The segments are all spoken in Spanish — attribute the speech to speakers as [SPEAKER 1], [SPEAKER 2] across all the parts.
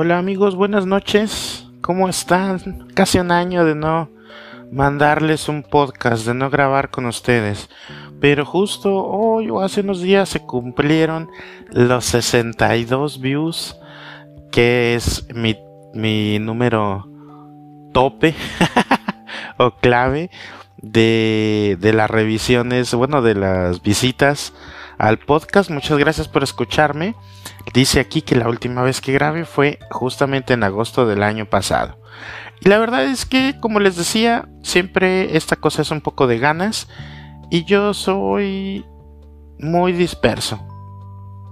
[SPEAKER 1] Hola amigos, buenas noches. ¿Cómo están? Casi un año de no mandarles un podcast, de no grabar con ustedes. Pero justo hoy o hace unos días se cumplieron los 62 views, que es mi, mi número tope o clave de, de las revisiones, bueno, de las visitas al podcast. Muchas gracias por escucharme. Dice aquí que la última vez que grabé fue justamente en agosto del año pasado. Y la verdad es que, como les decía, siempre esta cosa es un poco de ganas. Y yo soy muy disperso.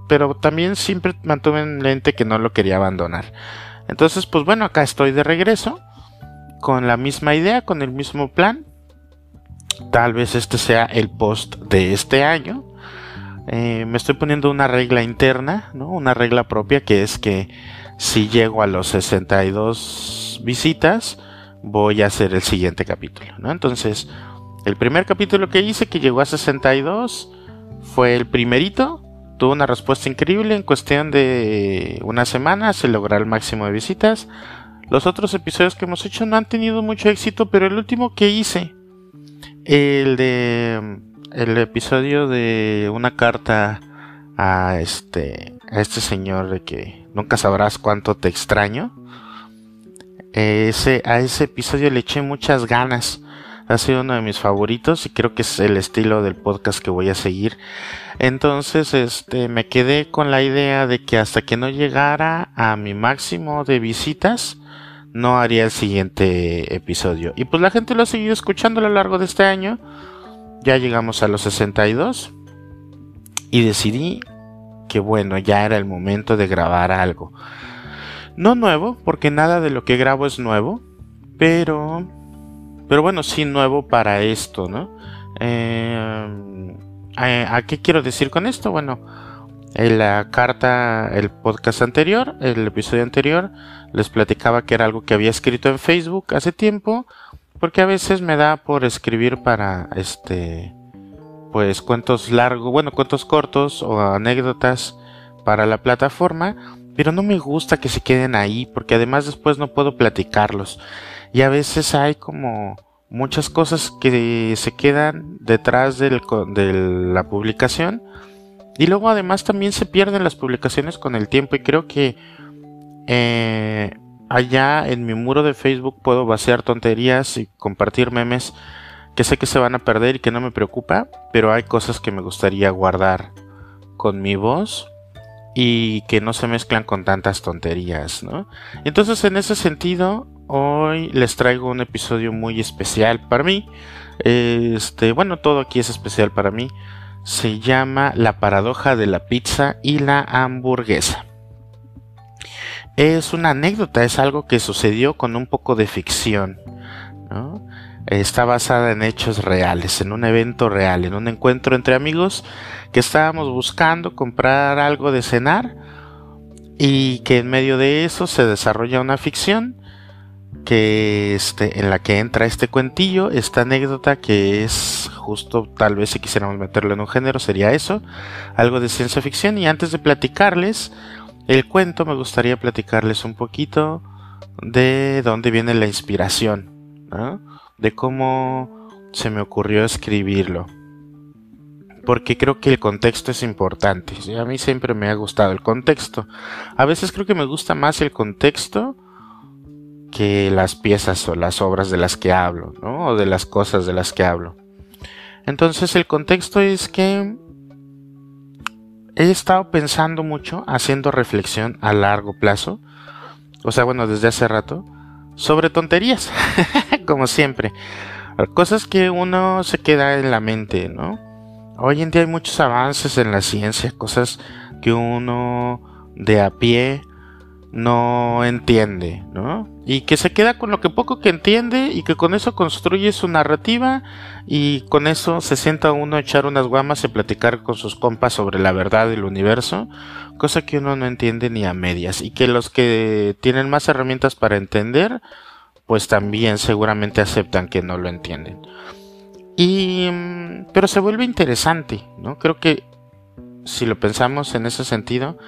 [SPEAKER 1] Pero también siempre mantuve en mente que no lo quería abandonar. Entonces, pues bueno, acá estoy de regreso. Con la misma idea, con el mismo plan. Tal vez este sea el post de este año. Eh, me estoy poniendo una regla interna, ¿no? Una regla propia que es que si llego a los 62 visitas, voy a hacer el siguiente capítulo, ¿no? Entonces, el primer capítulo que hice, que llegó a 62, fue el primerito. Tuvo una respuesta increíble. En cuestión de una semana se logró el máximo de visitas. Los otros episodios que hemos hecho no han tenido mucho éxito, pero el último que hice, el de el episodio de una carta a este a este señor de que nunca sabrás cuánto te extraño. Ese, a ese episodio le eché muchas ganas. Ha sido uno de mis favoritos y creo que es el estilo del podcast que voy a seguir. Entonces, este, me quedé con la idea de que hasta que no llegara a mi máximo de visitas, no haría el siguiente episodio. Y pues la gente lo ha seguido escuchando a lo largo de este año ya llegamos a los 62 y decidí que bueno, ya era el momento de grabar algo. No nuevo, porque nada de lo que grabo es nuevo, pero pero bueno, sí nuevo para esto, ¿no? Eh, ¿A qué quiero decir con esto? Bueno, en la carta, el podcast anterior, el episodio anterior, les platicaba que era algo que había escrito en Facebook hace tiempo, porque a veces me da por escribir para este pues cuentos largos, bueno, cuentos cortos o anécdotas para la plataforma, pero no me gusta que se queden ahí porque además después no puedo platicarlos. Y a veces hay como muchas cosas que se quedan detrás del, de la publicación y luego además también se pierden las publicaciones con el tiempo y creo que eh, allá en mi muro de Facebook puedo vaciar tonterías y compartir memes que sé que se van a perder y que no me preocupa, pero hay cosas que me gustaría guardar con mi voz y que no se mezclan con tantas tonterías, ¿no? Entonces en ese sentido, hoy les traigo un episodio muy especial para mí. Este, bueno, todo aquí es especial para mí. Se llama La paradoja de la pizza y la hamburguesa es una anécdota, es algo que sucedió con un poco de ficción. Está basada en hechos reales, en un evento real, en un encuentro entre amigos que estábamos buscando comprar algo de cenar y que en medio de eso se desarrolla una ficción que este, en la que entra este cuentillo, esta anécdota que es justo tal vez si quisiéramos meterlo en un género sería eso, algo de ciencia ficción y antes de platicarles el cuento me gustaría platicarles un poquito de dónde viene la inspiración, de cómo se me ocurrió escribirlo. Porque creo que el contexto es importante. A mí siempre me ha gustado el contexto. A veces creo que me gusta más el contexto que las piezas o las obras de las que hablo, ¿no? O de las cosas de las que hablo. Entonces el contexto es que he estado pensando mucho, haciendo reflexión a largo plazo, o sea, bueno, desde hace rato, sobre tonterías, como siempre. Cosas que uno se queda en la mente, ¿no? Hoy en día hay muchos avances en la ciencia, cosas que uno de a pie no entiende, ¿no? Y que se queda con lo que poco que entiende y que con eso construye su narrativa y con eso se sienta uno a echar unas guamas y platicar con sus compas sobre la verdad del universo, cosa que uno no entiende ni a medias y que los que tienen más herramientas para entender, pues también seguramente aceptan que no lo entienden. Y mm, pero se vuelve interesante, ¿no? Creo que si lo pensamos en ese sentido,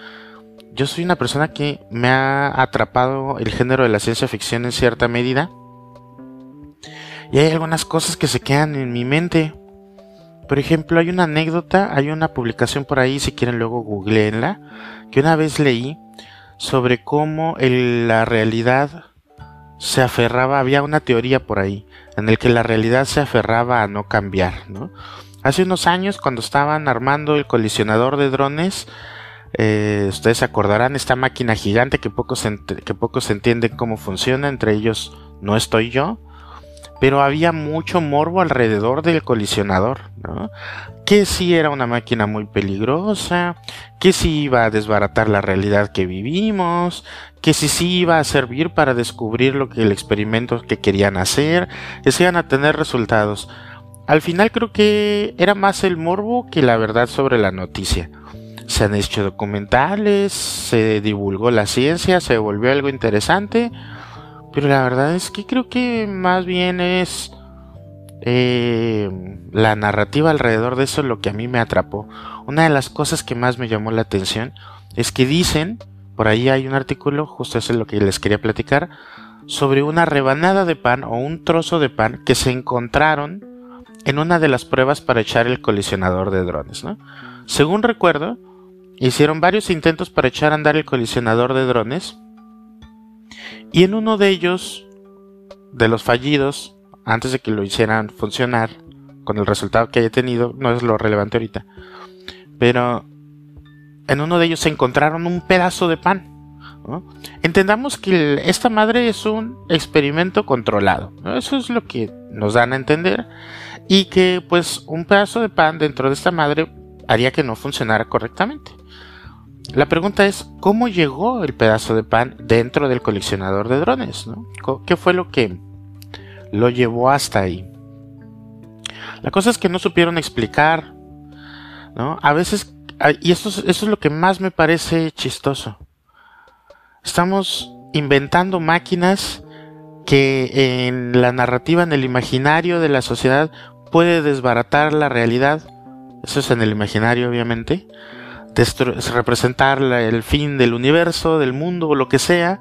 [SPEAKER 1] yo soy una persona que me ha atrapado el género de la ciencia ficción en cierta medida. Y hay algunas cosas que se quedan en mi mente. Por ejemplo, hay una anécdota, hay una publicación por ahí, si quieren luego googleenla, que una vez leí sobre cómo la realidad se aferraba, había una teoría por ahí, en el que la realidad se aferraba a no cambiar. Hace unos años, cuando estaban armando el colisionador de drones, eh, ustedes acordarán, esta máquina gigante que pocos, que pocos entienden cómo funciona, entre ellos no estoy yo, pero había mucho morbo alrededor del colisionador. Que si era una máquina muy peligrosa, que si iba a desbaratar la realidad que vivimos, que si sí iba a servir para descubrir lo que el experimento que querían hacer, que se iban a tener resultados. Al final creo que era más el morbo que la verdad sobre la noticia. Se han hecho documentales, se divulgó la ciencia, se volvió algo interesante, pero la verdad es que creo que más bien es eh, la narrativa alrededor de eso lo que a mí me atrapó. Una de las cosas que más me llamó la atención es que dicen, por ahí hay un artículo, justo eso es lo que les quería platicar, sobre una rebanada de pan o un trozo de pan que se encontraron en una de las pruebas para echar el colisionador de drones. Según recuerdo, hicieron varios intentos para echar a andar el colisionador de drones y en uno de ellos, de los fallidos, antes de que lo hicieran funcionar, con el resultado que haya tenido, no es lo relevante ahorita, pero en uno de ellos se encontraron un pedazo de pan. Entendamos que esta madre es un experimento controlado. Eso es lo que nos dan a entender. Y que pues un pedazo de pan dentro de esta madre haría que no funcionara correctamente. La pregunta es, ¿cómo llegó el pedazo de pan dentro del coleccionador de drones? ¿Qué fue lo que lo llevó hasta ahí? La cosa es que no supieron explicar, ¿no? A veces, y esto, es lo que más me parece chistoso. Estamos inventando máquinas que en la narrativa, en el imaginario de la sociedad, puede desbaratar la realidad. Eso es en el imaginario, obviamente representar el fin del universo, del mundo o lo que sea,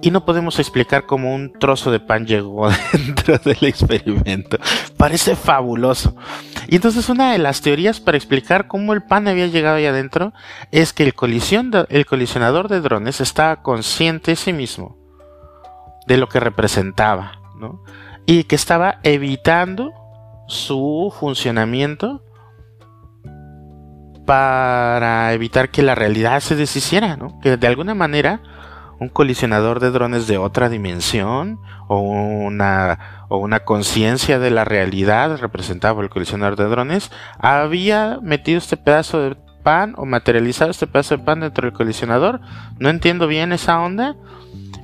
[SPEAKER 1] y no podemos explicar cómo un trozo de pan llegó dentro del experimento. Parece fabuloso. Y entonces una de las teorías para explicar cómo el pan había llegado ahí adentro es que el, el colisionador de drones estaba consciente de sí mismo de lo que representaba, ¿no? Y que estaba evitando su funcionamiento para evitar que la realidad se deshiciera, ¿no? Que de alguna manera un colisionador de drones de otra dimensión o una, o una conciencia de la realidad representada por el colisionador de drones había metido este pedazo de pan o materializado este pedazo de pan dentro del colisionador. No entiendo bien esa onda.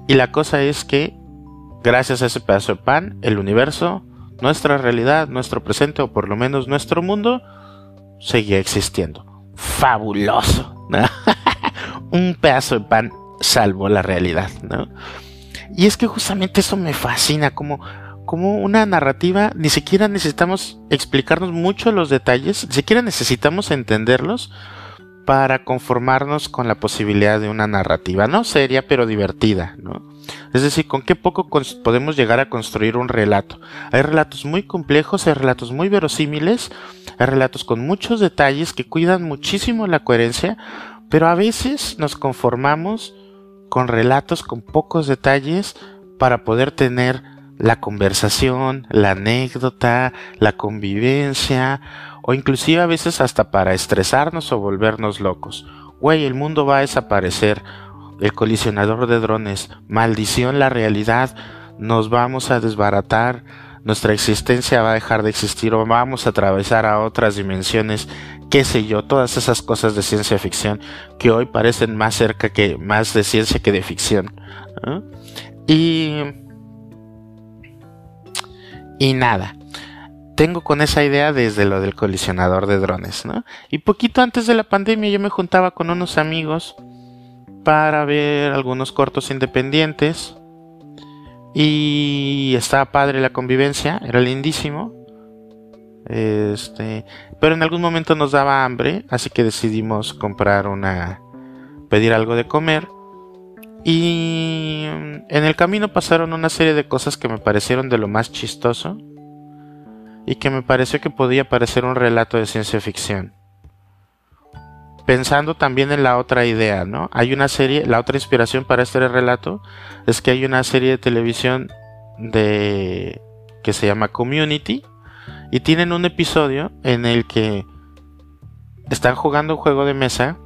[SPEAKER 1] Y la cosa es que gracias a ese pedazo de pan, el universo, nuestra realidad, nuestro presente o por lo menos nuestro mundo seguía existiendo fabuloso. un pedazo de pan salvó la realidad. ¿no? Y es que justamente eso me fascina, como, como una narrativa, ni siquiera necesitamos explicarnos mucho los detalles, ni siquiera necesitamos entenderlos para conformarnos con la posibilidad de una narrativa, no seria pero divertida, ¿no? Es decir, con qué poco podemos llegar a construir un relato. Hay relatos muy complejos, hay relatos muy verosímiles, hay relatos con muchos detalles que cuidan muchísimo la coherencia, pero a veces nos conformamos con relatos con pocos detalles para poder tener la conversación, la anécdota, la convivencia, o inclusive a veces hasta para estresarnos o volvernos locos. Güey, el mundo va a desaparecer. El colisionador de drones, maldición la realidad, nos vamos a desbaratar, nuestra existencia va a dejar de existir o vamos a atravesar a otras dimensiones, qué sé yo, todas esas cosas de ciencia ficción que hoy parecen más cerca que más de ciencia que de ficción. Y y nada. Tengo con esa idea desde lo del colisionador de drones, ¿no? Y poquito antes de la pandemia yo me juntaba con unos amigos para ver algunos cortos independientes y estaba padre la convivencia, era lindísimo. Este, pero en algún momento nos daba hambre, así que decidimos comprar una pedir algo de comer. Y en el camino pasaron una serie de cosas que me parecieron de lo más chistoso y que me pareció que podía parecer un relato de ciencia ficción. Pensando también en la otra idea, ¿no? Hay una serie, la otra inspiración para este relato es que hay una serie de televisión de que se llama Community y tienen un episodio en el que están jugando un juego de mesa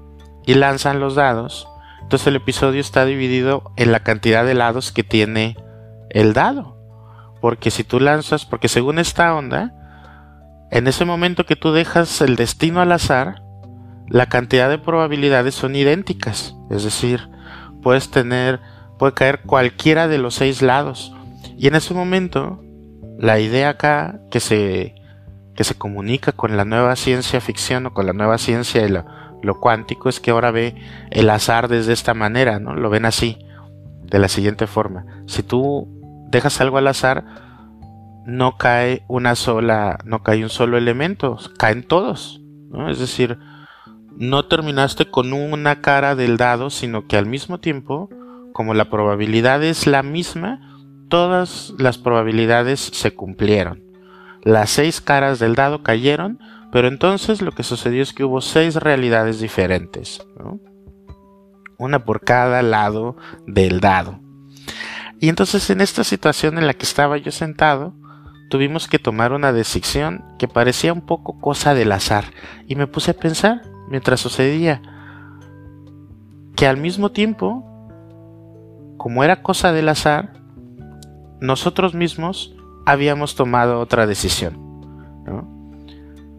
[SPEAKER 1] y lanzan los dados. Entonces el episodio está dividido en la cantidad de lados que tiene el dado. Porque si tú lanzas, porque según esta onda, en ese momento que tú dejas el destino al azar, la cantidad de probabilidades son idénticas. Es decir, puedes tener, puede caer cualquiera de los seis lados. Y en ese momento, la idea acá que se, que se comunica con la nueva ciencia ficción o con la nueva ciencia de lo, lo cuántico es que ahora ve el azar desde esta manera, ¿no? Lo ven así, de la siguiente forma. Si tú dejas algo al azar, no cae una sola, no cae un solo elemento, caen todos, ¿no? Es decir, no terminaste con una cara del dado, sino que al mismo tiempo, como la probabilidad es la misma, todas las probabilidades se cumplieron. Las seis caras del dado cayeron, pero entonces lo que sucedió es que hubo seis realidades diferentes, una por cada lado del dado. Y entonces en esta situación en la que estaba yo sentado, tuvimos que tomar una decisión que parecía un poco cosa del azar, y me puse a pensar mientras sucedía que al mismo tiempo, como era cosa del azar, nosotros mismos habíamos tomado otra decisión.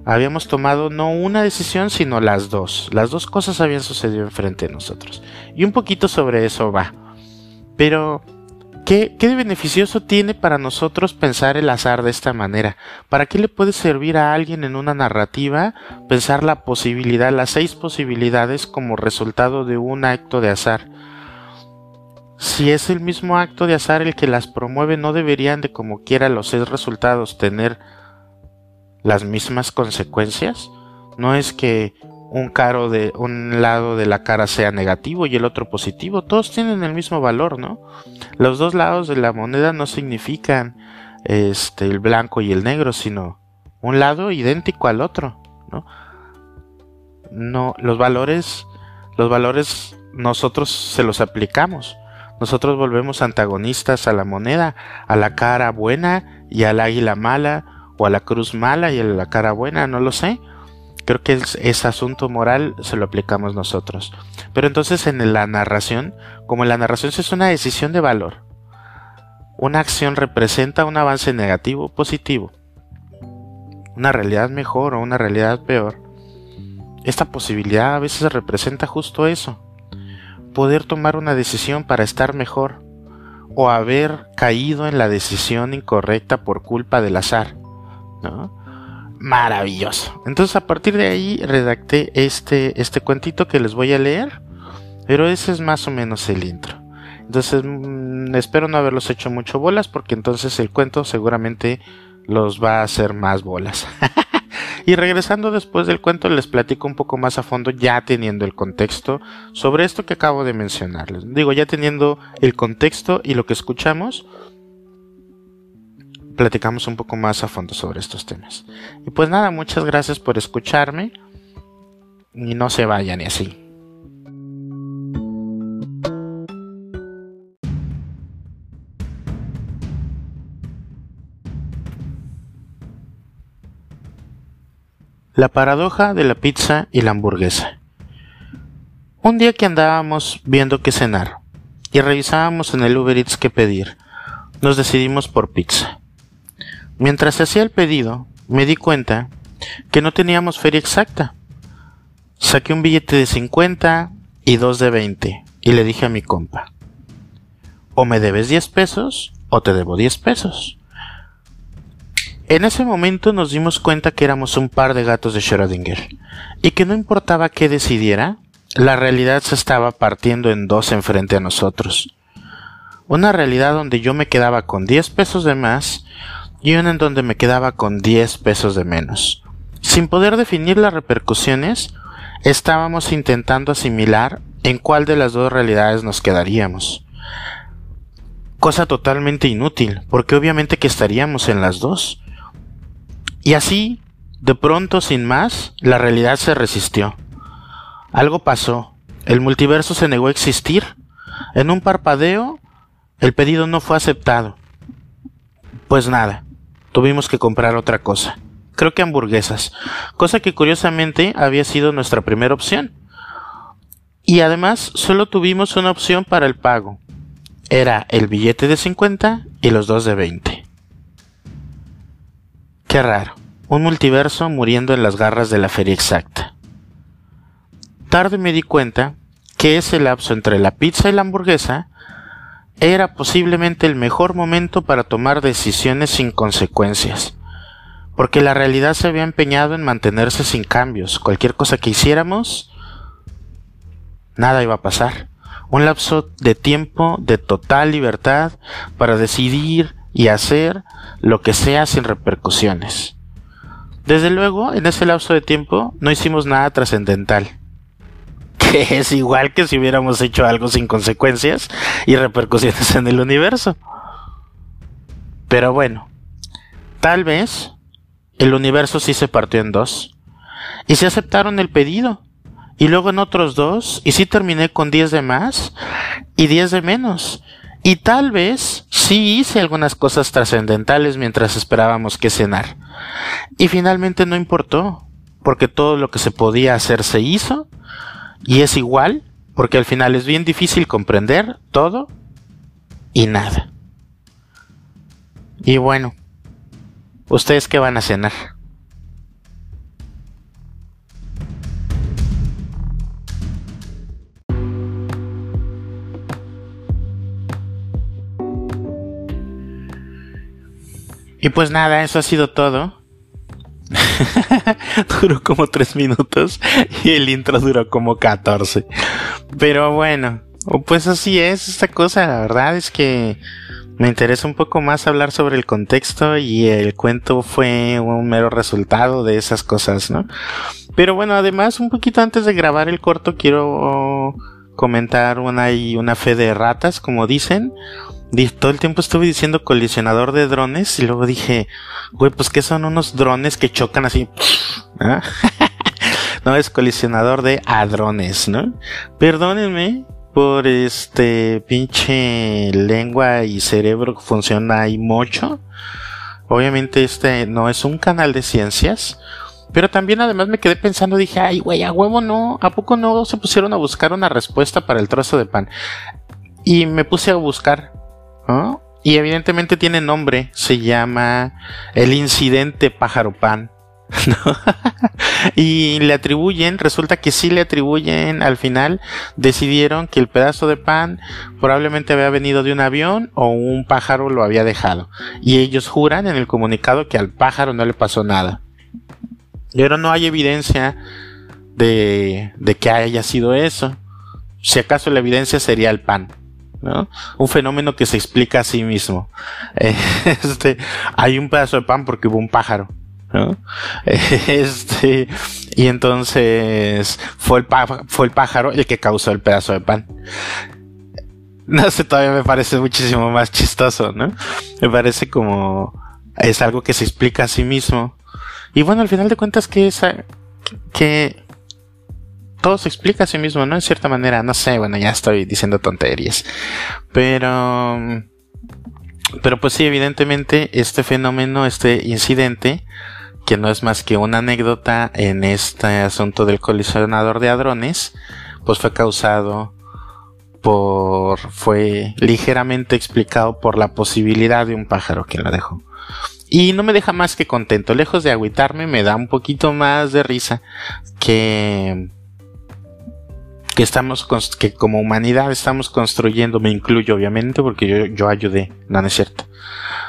[SPEAKER 1] Habíamos tomado no una decisión, sino las dos. Las dos cosas habían sucedido enfrente de nosotros. Y un poquito sobre eso va. Pero, ¿qué, ¿qué de beneficioso tiene para nosotros pensar el azar de esta manera? ¿Para qué le puede servir a alguien en una narrativa pensar la posibilidad, las seis posibilidades como resultado de un acto de azar? Si es el mismo acto de azar el que las promueve, no deberían de como quiera los seis resultados tener las mismas consecuencias. No es que un caro de un lado de la cara sea negativo y el otro positivo, todos tienen el mismo valor, ¿no? Los dos lados de la moneda no significan este el blanco y el negro, sino un lado idéntico al otro, ¿no? No, los valores los valores nosotros se los aplicamos nosotros volvemos antagonistas a la moneda, a la cara buena y al águila mala, o a la cruz mala y a la cara buena, no lo sé. Creo que ese asunto moral se lo aplicamos nosotros. Pero entonces en la narración, como la narración es una decisión de valor, una acción representa un avance negativo o positivo, una realidad mejor o una realidad peor, esta posibilidad a veces representa justo eso poder tomar una decisión para estar mejor o haber caído en la decisión incorrecta por culpa del azar. ¿no? Maravilloso. Entonces a partir de ahí redacté este, este cuentito que les voy a leer, pero ese es más o menos el intro. Entonces mm, espero no haberlos hecho mucho bolas porque entonces el cuento seguramente los va a hacer más bolas. Y regresando después del cuento les platico un poco más a fondo ya teniendo el contexto sobre esto que acabo de mencionarles. Digo, ya teniendo el contexto y lo que escuchamos, platicamos un poco más a fondo sobre estos temas. Y pues nada, muchas gracias por escucharme y no se vayan y así. La paradoja de la pizza y la hamburguesa. Un día que andábamos viendo qué cenar y revisábamos en el Uber Eats qué pedir, nos decidimos por pizza. Mientras hacía el pedido, me di cuenta que no teníamos feria exacta. Saqué un billete de 50 y dos de 20 y le dije a mi compa, o me debes 10 pesos o te debo 10 pesos. En ese momento nos dimos cuenta que éramos un par de gatos de Schrödinger y que no importaba qué decidiera, la realidad se estaba partiendo en dos enfrente a nosotros. Una realidad donde yo me quedaba con 10 pesos de más y una en donde me quedaba con 10 pesos de menos. Sin poder definir las repercusiones, estábamos intentando asimilar en cuál de las dos realidades nos quedaríamos. Cosa totalmente inútil, porque obviamente que estaríamos en las dos. Y así, de pronto, sin más, la realidad se resistió. Algo pasó. El multiverso se negó a existir. En un parpadeo, el pedido no fue aceptado. Pues nada, tuvimos que comprar otra cosa. Creo que hamburguesas, cosa que curiosamente había sido nuestra primera opción. Y además solo tuvimos una opción para el pago. Era el billete de 50 y los dos de 20. Qué raro, un multiverso muriendo en las garras de la feria exacta. Tarde me di cuenta que ese lapso entre la pizza y la hamburguesa era posiblemente el mejor momento para tomar decisiones sin consecuencias, porque la realidad se había empeñado en mantenerse sin cambios. Cualquier cosa que hiciéramos, nada iba a pasar. Un lapso de tiempo de total libertad para decidir y hacer lo que sea sin repercusiones. Desde luego, en ese lapso de tiempo no hicimos nada trascendental es igual que si hubiéramos hecho algo sin consecuencias y repercusiones en el universo. Pero bueno, tal vez el universo sí se partió en dos. Y se aceptaron el pedido. Y luego en otros dos. Y sí terminé con 10 de más y 10 de menos. Y tal vez sí hice algunas cosas trascendentales mientras esperábamos que cenar. Y finalmente no importó, porque todo lo que se podía hacer se hizo y es igual, porque al final es bien difícil comprender todo y nada. Y bueno, ¿ustedes qué van a cenar? Y pues nada, eso ha sido todo. duró como tres minutos y el intro duró como 14. Pero bueno, pues así es esta cosa. La verdad es que me interesa un poco más hablar sobre el contexto y el cuento fue un mero resultado de esas cosas, ¿no? Pero bueno, además, un poquito antes de grabar el corto, quiero comentar una y una fe de ratas, como dicen todo el tiempo estuve diciendo colisionador de drones y luego dije, güey, pues que son unos drones que chocan así. ¿no? es colisionador de hadrones, ¿no? Perdónenme por este pinche lengua y cerebro que funciona ahí mucho. Obviamente este no es un canal de ciencias. Pero también además me quedé pensando, dije, ay, güey, a huevo no, ¿a poco no se pusieron a buscar una respuesta para el trozo de pan? Y me puse a buscar y evidentemente tiene nombre, se llama el incidente pájaro pan. y le atribuyen, resulta que sí le atribuyen al final, decidieron que el pedazo de pan probablemente había venido de un avión o un pájaro lo había dejado. Y ellos juran en el comunicado que al pájaro no le pasó nada. Pero no hay evidencia de, de que haya sido eso. Si acaso la evidencia sería el pan. Un fenómeno que se explica a sí mismo. Este, hay un pedazo de pan porque hubo un pájaro. Este, y entonces fue el, fue el pájaro el que causó el pedazo de pan. No sé, todavía me parece muchísimo más chistoso, ¿no? Me parece como es algo que se explica a sí mismo. Y bueno, al final de cuentas que esa que todo se explica a sí mismo, ¿no? En cierta manera, no sé, bueno, ya estoy diciendo tonterías. Pero... Pero pues sí, evidentemente este fenómeno, este incidente, que no es más que una anécdota en este asunto del colisionador de hadrones, pues fue causado por, fue ligeramente explicado por la posibilidad de un pájaro que lo dejó. Y no me deja más que contento, lejos de agüitarme, me da un poquito más de risa que que estamos que como humanidad estamos construyendo, me incluyo obviamente porque yo, yo ayudé, no, no es cierto.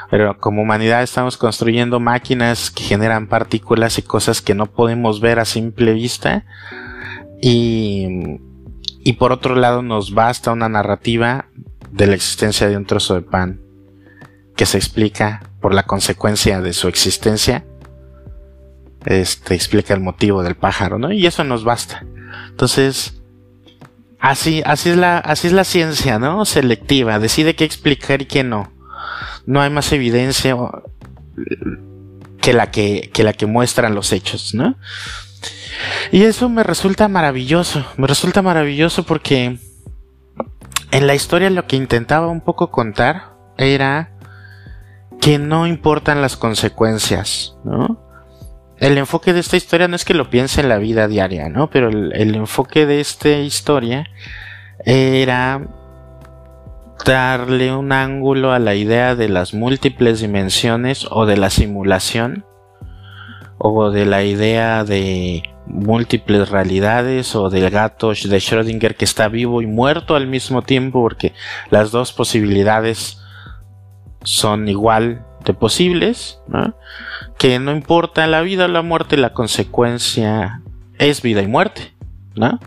[SPEAKER 1] Pero como humanidad estamos construyendo máquinas que generan partículas y cosas que no podemos ver a simple vista. Y, y por otro lado nos basta una narrativa de la existencia de un trozo de pan que se explica por la consecuencia de su existencia. Este explica el motivo del pájaro, ¿no? Y eso nos basta. Entonces, así, así es la, así es la ciencia, ¿no? Selectiva, decide qué explicar y qué no. No hay más evidencia que la que, que la que muestran los hechos, ¿no? Y eso me resulta maravilloso, me resulta maravilloso porque en la historia lo que intentaba un poco contar era que no importan las consecuencias, ¿no? El enfoque de esta historia no es que lo piense en la vida diaria, ¿no? Pero el, enfoque de esta historia era darle un ángulo a la idea de las múltiples dimensiones o de la simulación o de la idea de múltiples realidades o del gato de Schrödinger que está vivo y muerto al mismo tiempo porque las dos posibilidades son igual posibles, que no importa la vida o la muerte, la consecuencia es vida y muerte, ¿no?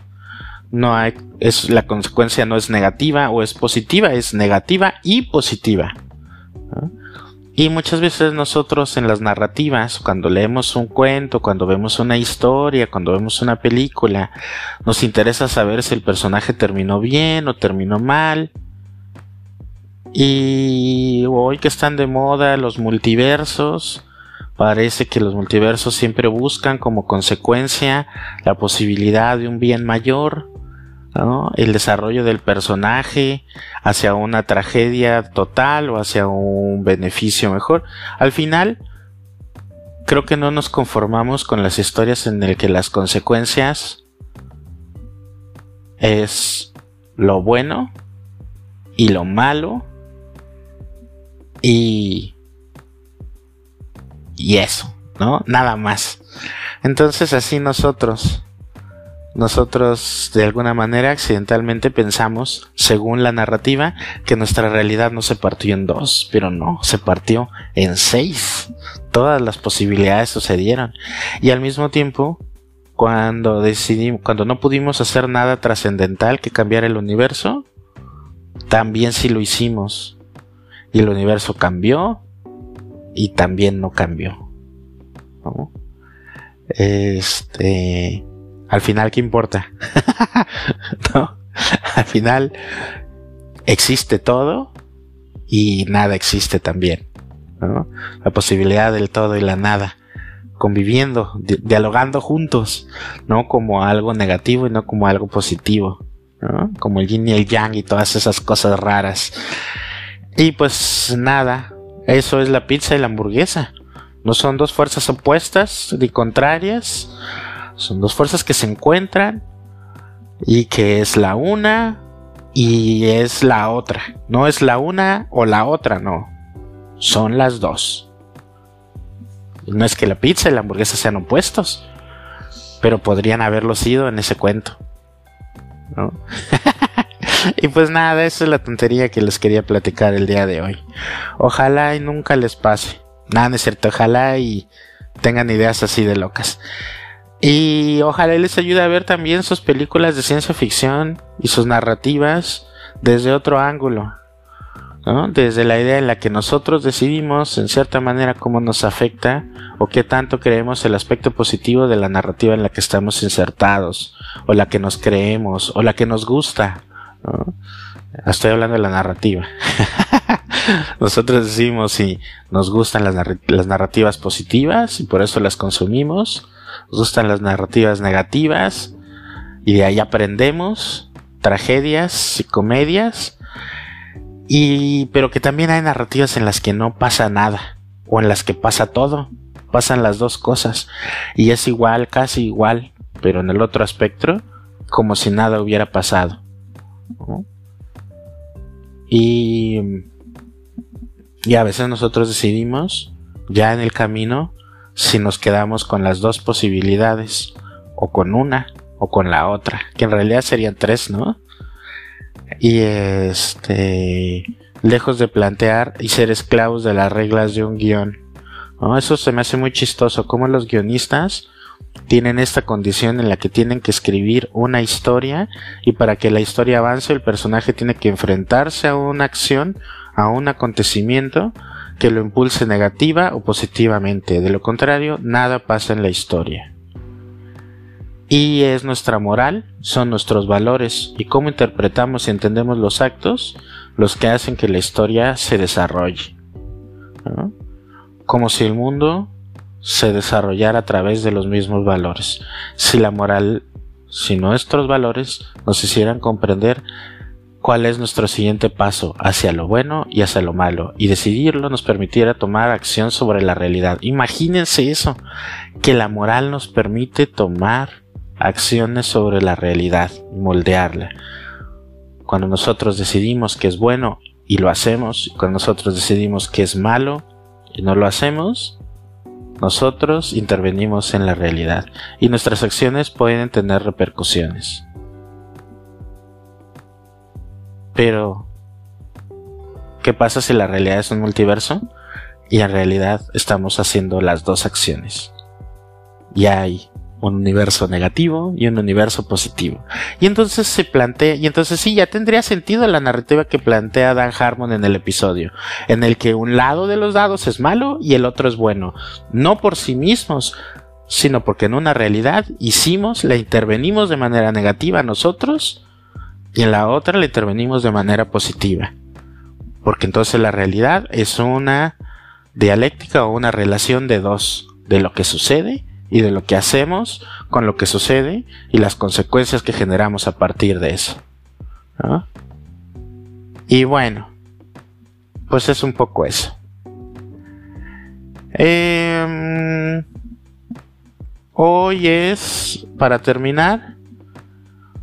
[SPEAKER 1] No es, la consecuencia no es negativa o es positiva, es negativa y positiva. Y muchas veces nosotros en las narrativas, cuando leemos un cuento, cuando vemos una historia, cuando vemos una película, nos interesa saber si el personaje terminó bien o terminó mal. Y hoy que están de moda los multiversos, parece que los multiversos siempre buscan como consecuencia la posibilidad de un bien mayor el desarrollo del personaje hacia una tragedia total o hacia un beneficio mejor. Al final, creo que no nos conformamos con las historias en el que las consecuencias es lo bueno y lo malo y y eso, ¿no? Nada más. Entonces así nosotros nosotros de alguna manera accidentalmente pensamos, según la narrativa, que nuestra realidad no se partió en dos, pero no, se partió en seis. Todas las posibilidades sucedieron. Y al mismo tiempo, cuando decidimos, cuando no pudimos hacer nada trascendental que cambiar el universo, también sí lo hicimos. Y el universo cambió y también no cambió. Este al final, ¿qué importa? ¿No? Al final, existe todo y nada existe también. ¿no? La posibilidad del todo y la nada. Conviviendo, dialogando juntos, no como algo negativo y no como algo positivo. ¿no? Como el yin y el yang y todas esas cosas raras. Y pues nada, eso es la pizza y la hamburguesa. No son dos fuerzas opuestas ni contrarias son dos fuerzas que se encuentran y que es la una y es la otra. No es la una o la otra, no. Son las dos. No es que la pizza y la hamburguesa sean opuestos, pero podrían haberlo sido en ese cuento. y pues nada, esa es la tontería que les quería platicar el día de hoy. Ojalá y nunca les pase. Nada, es cierto, ojalá y tengan ideas así de locas. Y ojalá les ayude a ver también sus películas de ciencia ficción y sus narrativas desde otro ángulo. ¿no? Desde la idea en la que nosotros decidimos en cierta manera cómo nos afecta o qué tanto creemos el aspecto positivo de la narrativa en la que estamos insertados o la que nos creemos o la que nos gusta. Estoy hablando de la narrativa. nosotros decimos si nos gustan las, las narrativas positivas y por eso las consumimos. Nos gustan las narrativas negativas y de ahí aprendemos tragedias y comedias. Y pero que también hay narrativas en las que no pasa nada o en las que pasa todo. Pasan las dos cosas y es igual casi igual pero en el otro aspecto como si nada hubiera pasado y y a veces nosotros decidimos ya en el camino si nos quedamos con las dos posibilidades, o con una, o con la otra, que en realidad serían tres, ¿no? Y este, lejos de plantear y ser esclavos de las reglas de un guion. Eso se me hace muy chistoso, como los guionistas tienen esta condición en la que tienen que escribir una historia y para que la historia avance el personaje tiene que enfrentarse a una acción, a un acontecimiento que lo impulse negativa o positivamente. De lo contrario, nada pasa en la historia. Y es nuestra moral, son nuestros valores y cómo interpretamos y entendemos los actos los que hacen que la historia se desarrolle. Como si el mundo se desarrollara a través de los mismos valores. Si la moral, si nuestros valores nos hicieran comprender cuál es nuestro siguiente paso hacia lo bueno y hacia lo malo y decidirlo nos permitiera tomar acción sobre la realidad. Imagínense eso, que la moral nos permite tomar acciones sobre la realidad, moldearla. Cuando nosotros decidimos que es bueno y lo hacemos, cuando nosotros decidimos que es malo y no lo hacemos, nosotros intervenimos en la realidad y nuestras acciones pueden tener repercusiones. Pero, ¿qué pasa si la realidad es un multiverso? Y en realidad estamos haciendo las dos acciones. Y hay un universo negativo y un universo positivo. Y entonces se plantea, y entonces sí, ya tendría sentido la narrativa que plantea Dan Harmon en el episodio, en el que un lado de los dados es malo y el otro es bueno, no por sí mismos, sino porque en una realidad hicimos, la intervenimos de manera negativa nosotros y en la otra la intervenimos de manera positiva. Porque entonces la realidad es una dialéctica o una relación de dos, de lo que sucede y de lo que hacemos con lo que sucede y las consecuencias que generamos a partir de eso. Y bueno, pues es un poco eso. Em, hoy es, para terminar,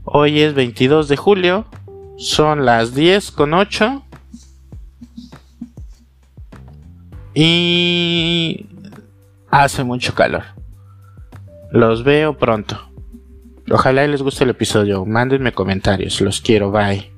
[SPEAKER 1] hoy es 22 de julio, son las 10 con 8. Y hace mucho calor. Los veo pronto. Ojalá les guste el episodio. Mándenme comentarios. Los quiero. Bye.